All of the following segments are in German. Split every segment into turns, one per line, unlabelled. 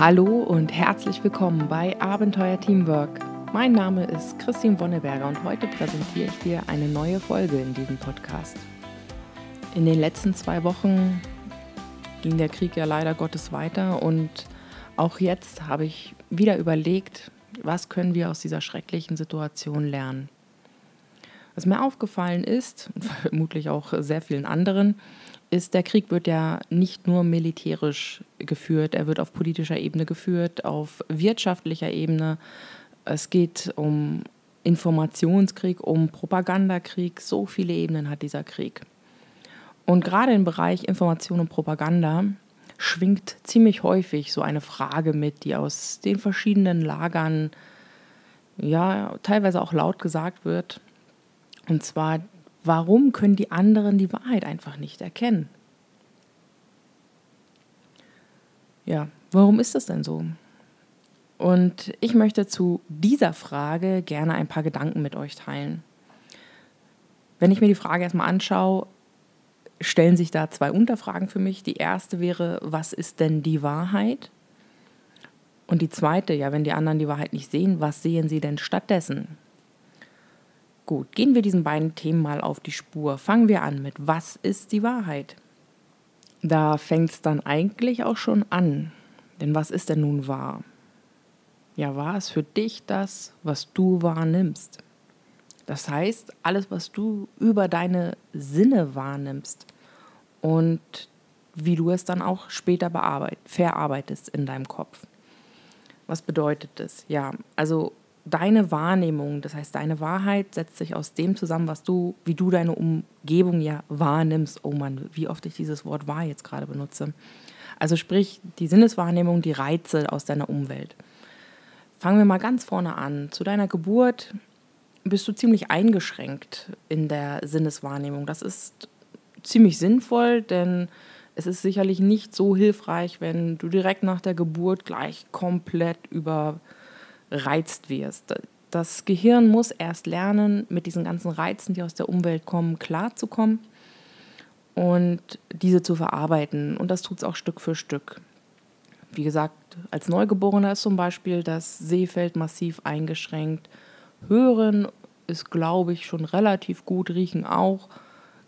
Hallo und herzlich willkommen bei Abenteuer Teamwork. Mein Name ist Christine Wonneberger und heute präsentiere ich dir eine neue Folge in diesem Podcast. In den letzten zwei Wochen ging der Krieg ja leider Gottes weiter und auch jetzt habe ich wieder überlegt, was können wir aus dieser schrecklichen Situation lernen. Was mir aufgefallen ist, und vermutlich auch sehr vielen anderen, ist, der Krieg wird ja nicht nur militärisch geführt, er wird auf politischer Ebene geführt, auf wirtschaftlicher Ebene. Es geht um Informationskrieg, um Propagandakrieg. So viele Ebenen hat dieser Krieg. Und gerade im Bereich Information und Propaganda schwingt ziemlich häufig so eine Frage mit, die aus den verschiedenen Lagern ja teilweise auch laut gesagt wird. Und zwar Warum können die anderen die Wahrheit einfach nicht erkennen? Ja, warum ist das denn so? Und ich möchte zu dieser Frage gerne ein paar Gedanken mit euch teilen. Wenn ich mir die Frage erstmal anschaue, stellen sich da zwei Unterfragen für mich. Die erste wäre, was ist denn die Wahrheit? Und die zweite, ja, wenn die anderen die Wahrheit nicht sehen, was sehen sie denn stattdessen? Gut, gehen wir diesen beiden Themen mal auf die Spur. Fangen wir an mit Was ist die Wahrheit? Da fängt es dann eigentlich auch schon an. Denn was ist denn nun wahr? Ja, wahr ist für dich das, was du wahrnimmst. Das heißt, alles, was du über deine Sinne wahrnimmst und wie du es dann auch später verarbeitest in deinem Kopf. Was bedeutet das? Ja, also deine Wahrnehmung, das heißt deine Wahrheit setzt sich aus dem zusammen, was du, wie du deine Umgebung ja wahrnimmst. Oh Mann, wie oft ich dieses Wort wahr jetzt gerade benutze. Also sprich die Sinneswahrnehmung, die Reize aus deiner Umwelt. Fangen wir mal ganz vorne an. Zu deiner Geburt bist du ziemlich eingeschränkt in der Sinneswahrnehmung. Das ist ziemlich sinnvoll, denn es ist sicherlich nicht so hilfreich, wenn du direkt nach der Geburt gleich komplett über reizt wirst. Das Gehirn muss erst lernen, mit diesen ganzen Reizen, die aus der Umwelt kommen, klarzukommen und diese zu verarbeiten. Und das tut es auch Stück für Stück. Wie gesagt, als Neugeborener ist zum Beispiel das Sehfeld massiv eingeschränkt. Hören ist, glaube ich, schon relativ gut, riechen auch.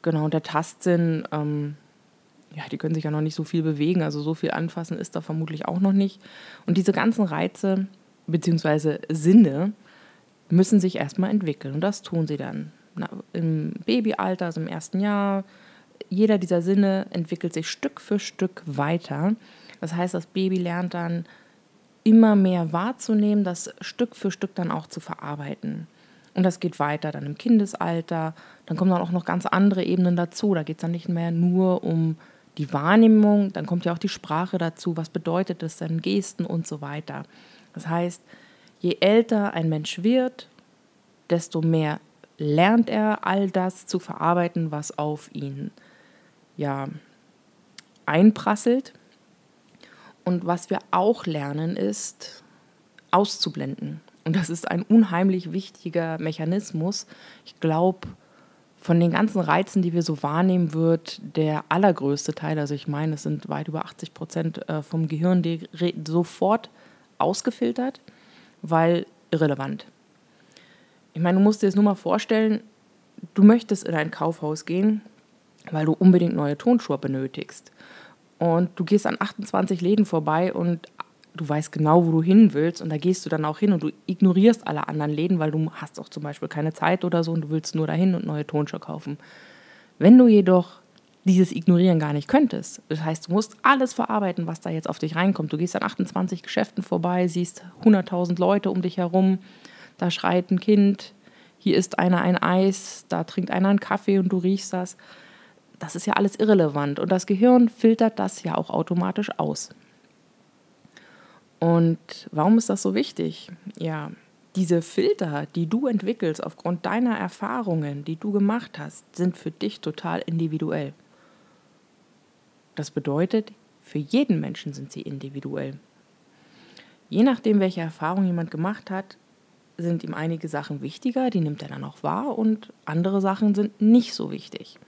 Genau, und der Tastsinn, ähm, ja, die können sich ja noch nicht so viel bewegen, also so viel anfassen ist da vermutlich auch noch nicht. Und diese ganzen Reize, bzw. Sinne müssen sich erstmal entwickeln. Und das tun sie dann. Na, Im Babyalter, also im ersten Jahr, jeder dieser Sinne entwickelt sich Stück für Stück weiter. Das heißt, das Baby lernt dann immer mehr wahrzunehmen, das Stück für Stück dann auch zu verarbeiten. Und das geht weiter dann im Kindesalter. Dann kommen dann auch noch ganz andere Ebenen dazu. Da geht es dann nicht mehr nur um die Wahrnehmung, dann kommt ja auch die Sprache dazu. Was bedeutet das denn? Gesten und so weiter. Das heißt, je älter ein Mensch wird, desto mehr lernt er all das zu verarbeiten, was auf ihn ja einprasselt. Und was wir auch lernen, ist auszublenden. Und das ist ein unheimlich wichtiger Mechanismus. Ich glaube, von den ganzen Reizen, die wir so wahrnehmen, wird der allergrößte Teil, also ich meine, es sind weit über 80 Prozent äh, vom Gehirn, die sofort ausgefiltert, weil irrelevant. Ich meine, du musst dir das nur mal vorstellen, du möchtest in ein Kaufhaus gehen, weil du unbedingt neue Tonschuhe benötigst. Und du gehst an 28 Läden vorbei und du weißt genau, wo du hin willst und da gehst du dann auch hin und du ignorierst alle anderen Läden, weil du hast auch zum Beispiel keine Zeit oder so und du willst nur dahin und neue Tonschuhe kaufen. Wenn du jedoch dieses Ignorieren gar nicht könntest. Das heißt, du musst alles verarbeiten, was da jetzt auf dich reinkommt. Du gehst an 28 Geschäften vorbei, siehst 100.000 Leute um dich herum, da schreit ein Kind, hier isst einer ein Eis, da trinkt einer einen Kaffee und du riechst das. Das ist ja alles irrelevant und das Gehirn filtert das ja auch automatisch aus. Und warum ist das so wichtig? Ja, diese Filter, die du entwickelst aufgrund deiner Erfahrungen, die du gemacht hast, sind für dich total individuell. Das bedeutet, für jeden Menschen sind sie individuell. Je nachdem, welche Erfahrung jemand gemacht hat, sind ihm einige Sachen wichtiger, die nimmt er dann auch wahr und andere Sachen sind nicht so wichtig.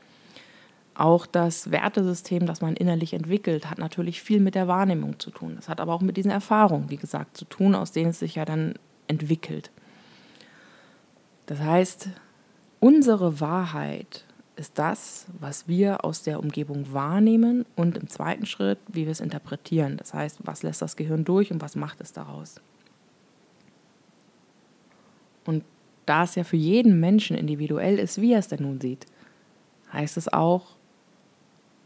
Auch das Wertesystem, das man innerlich entwickelt, hat natürlich viel mit der Wahrnehmung zu tun. Das hat aber auch mit diesen Erfahrungen, wie gesagt, zu tun, aus denen es sich ja dann entwickelt. Das heißt, unsere Wahrheit ist das, was wir aus der Umgebung wahrnehmen und im zweiten Schritt, wie wir es interpretieren. Das heißt, was lässt das Gehirn durch und was macht es daraus. Und da es ja für jeden Menschen individuell ist, wie er es denn nun sieht, heißt es auch,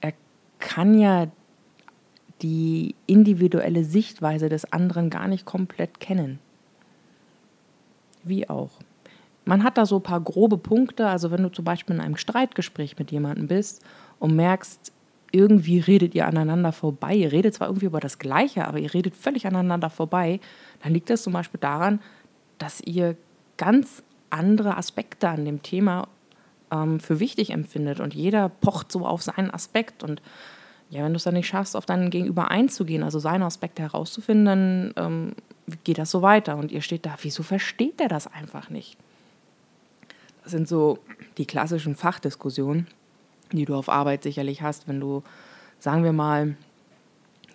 er kann ja die individuelle Sichtweise des anderen gar nicht komplett kennen. Wie auch. Man hat da so ein paar grobe Punkte, also wenn du zum Beispiel in einem Streitgespräch mit jemandem bist und merkst, irgendwie redet ihr aneinander vorbei, ihr redet zwar irgendwie über das Gleiche, aber ihr redet völlig aneinander vorbei, dann liegt das zum Beispiel daran, dass ihr ganz andere Aspekte an dem Thema ähm, für wichtig empfindet. Und jeder pocht so auf seinen Aspekt. Und ja, wenn du es dann nicht schaffst, auf deinen Gegenüber einzugehen, also seine Aspekte herauszufinden, dann ähm, geht das so weiter. Und ihr steht da, wieso versteht der das einfach nicht? Sind so die klassischen Fachdiskussionen, die du auf Arbeit sicherlich hast, wenn du, sagen wir mal,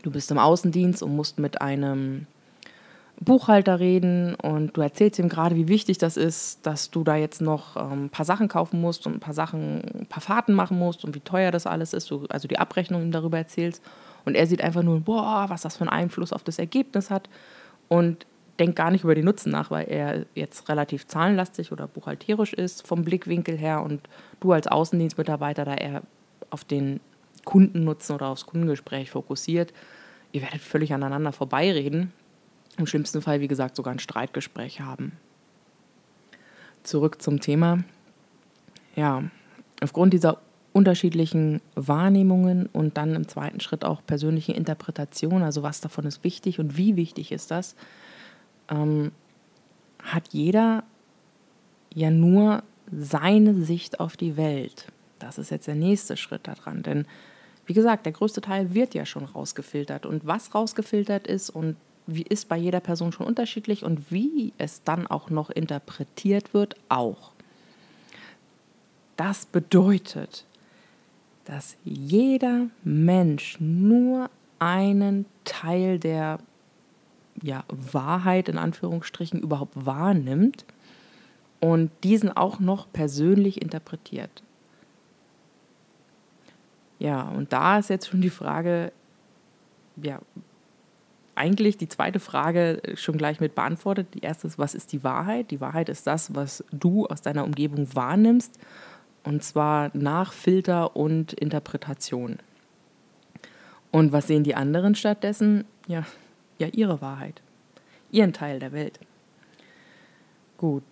du bist im Außendienst und musst mit einem Buchhalter reden und du erzählst ihm gerade, wie wichtig das ist, dass du da jetzt noch ähm, ein paar Sachen kaufen musst und ein paar Sachen, ein paar Fahrten machen musst und wie teuer das alles ist, du also die Abrechnung ihm darüber erzählst. Und er sieht einfach nur, boah, was das für einen Einfluss auf das Ergebnis hat. Und denkt gar nicht über den Nutzen nach, weil er jetzt relativ zahlenlastig oder buchhalterisch ist vom Blickwinkel her und du als Außendienstmitarbeiter da eher auf den Kundennutzen oder aufs Kundengespräch fokussiert. Ihr werdet völlig aneinander vorbeireden. Im schlimmsten Fall, wie gesagt, sogar ein Streitgespräch haben. Zurück zum Thema. Ja, aufgrund dieser unterschiedlichen Wahrnehmungen und dann im zweiten Schritt auch persönliche Interpretation, also was davon ist wichtig und wie wichtig ist das, ähm, hat jeder ja nur seine Sicht auf die Welt. Das ist jetzt der nächste Schritt daran. Denn wie gesagt, der größte Teil wird ja schon rausgefiltert. Und was rausgefiltert ist und wie ist bei jeder Person schon unterschiedlich und wie es dann auch noch interpretiert wird, auch. Das bedeutet, dass jeder Mensch nur einen Teil der ja, Wahrheit in Anführungsstrichen überhaupt wahrnimmt und diesen auch noch persönlich interpretiert. Ja, und da ist jetzt schon die Frage, ja, eigentlich die zweite Frage schon gleich mit beantwortet. Die erste ist, was ist die Wahrheit? Die Wahrheit ist das, was du aus deiner Umgebung wahrnimmst, und zwar nach Filter und Interpretation. Und was sehen die anderen stattdessen? Ja, ja ihre Wahrheit, ihren Teil der Welt. Gut,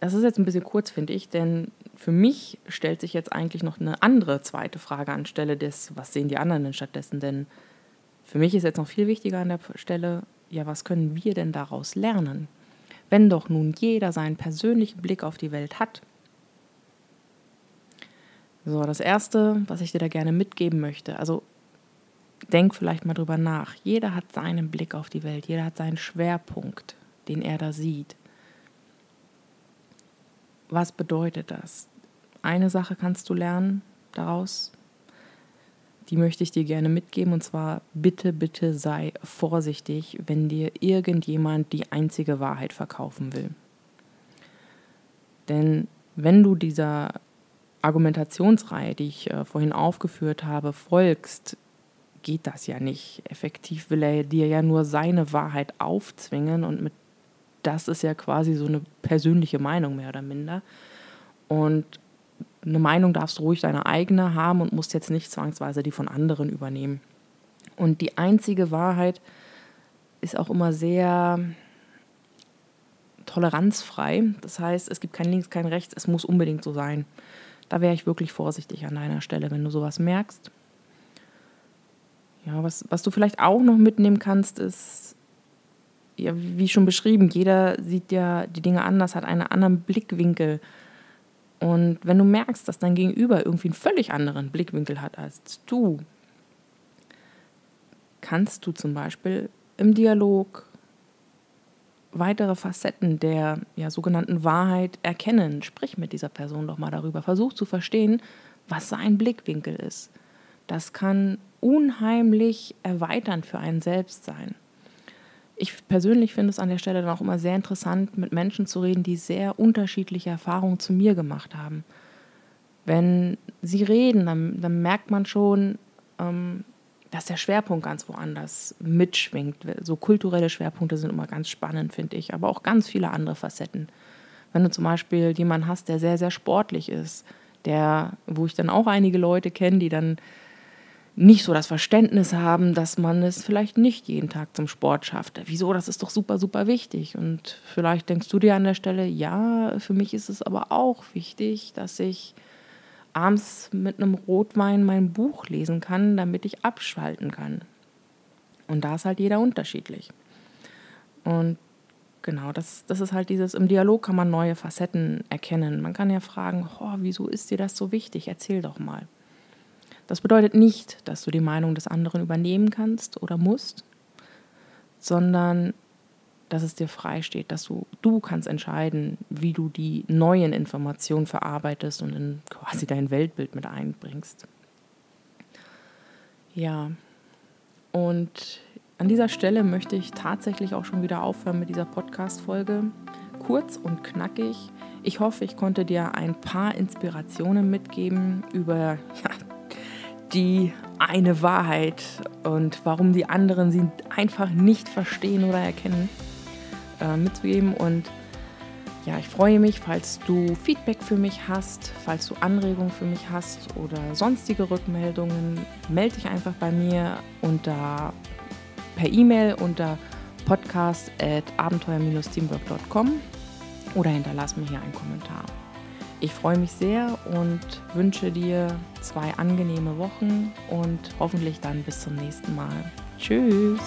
das ist jetzt ein bisschen kurz, finde ich, denn für mich stellt sich jetzt eigentlich noch eine andere zweite Frage anstelle des, was sehen die anderen denn stattdessen? Denn für mich ist jetzt noch viel wichtiger an der Stelle, ja, was können wir denn daraus lernen? Wenn doch nun jeder seinen persönlichen Blick auf die Welt hat. So, das Erste, was ich dir da gerne mitgeben möchte, also denk vielleicht mal drüber nach. Jeder hat seinen Blick auf die Welt, jeder hat seinen Schwerpunkt, den er da sieht. Was bedeutet das? Eine Sache kannst du lernen daraus, die möchte ich dir gerne mitgeben, und zwar bitte, bitte sei vorsichtig, wenn dir irgendjemand die einzige Wahrheit verkaufen will. Denn wenn du dieser Argumentationsreihe, die ich äh, vorhin aufgeführt habe, folgst, geht das ja nicht. Effektiv will er dir ja nur seine Wahrheit aufzwingen und mit das ist ja quasi so eine persönliche Meinung mehr oder minder. Und eine Meinung darfst du ruhig deine eigene haben und musst jetzt nicht zwangsweise die von anderen übernehmen. Und die einzige Wahrheit ist auch immer sehr toleranzfrei. Das heißt, es gibt kein Links, kein Rechts, es muss unbedingt so sein. Da wäre ich wirklich vorsichtig an deiner Stelle, wenn du sowas merkst. Ja, was, was du vielleicht auch noch mitnehmen kannst, ist, ja, wie schon beschrieben, jeder sieht ja die Dinge anders, hat einen anderen Blickwinkel. Und wenn du merkst, dass dein Gegenüber irgendwie einen völlig anderen Blickwinkel hat als du, kannst du zum Beispiel im Dialog weitere Facetten der ja, sogenannten Wahrheit erkennen. Sprich mit dieser Person doch mal darüber. Versuch zu verstehen, was sein Blickwinkel ist. Das kann unheimlich erweiternd für einen selbst sein. Ich persönlich finde es an der Stelle dann auch immer sehr interessant, mit Menschen zu reden, die sehr unterschiedliche Erfahrungen zu mir gemacht haben. Wenn sie reden, dann, dann merkt man schon, ähm, dass der Schwerpunkt ganz woanders mitschwingt. So kulturelle Schwerpunkte sind immer ganz spannend, finde ich, aber auch ganz viele andere Facetten. Wenn du zum Beispiel jemanden hast, der sehr, sehr sportlich ist, der, wo ich dann auch einige Leute kenne, die dann nicht so das Verständnis haben, dass man es vielleicht nicht jeden Tag zum Sport schafft. Wieso? Das ist doch super, super wichtig. Und vielleicht denkst du dir an der Stelle, ja, für mich ist es aber auch wichtig, dass ich abends mit einem Rotwein mein Buch lesen kann, damit ich abschalten kann. Und da ist halt jeder unterschiedlich. Und genau, das, das ist halt dieses, im Dialog kann man neue Facetten erkennen. Man kann ja fragen, oh, wieso ist dir das so wichtig? Erzähl doch mal. Das bedeutet nicht, dass du die Meinung des anderen übernehmen kannst oder musst, sondern dass es dir frei steht, dass du, du kannst entscheiden, wie du die neuen Informationen verarbeitest und in quasi dein Weltbild mit einbringst. Ja, und an dieser Stelle möchte ich tatsächlich auch schon wieder aufhören mit dieser Podcast-Folge. Kurz und knackig. Ich hoffe, ich konnte dir ein paar Inspirationen mitgeben über ja, die eine Wahrheit und warum die anderen sie einfach nicht verstehen oder erkennen äh, mitzugeben. Und ja, ich freue mich, falls du Feedback für mich hast, falls du Anregungen für mich hast oder sonstige Rückmeldungen, melde dich einfach bei mir unter per E-Mail unter podcast at abenteuer-teamwork.com oder hinterlass mir hier einen Kommentar. Ich freue mich sehr und wünsche dir zwei angenehme Wochen und hoffentlich dann bis zum nächsten Mal. Tschüss!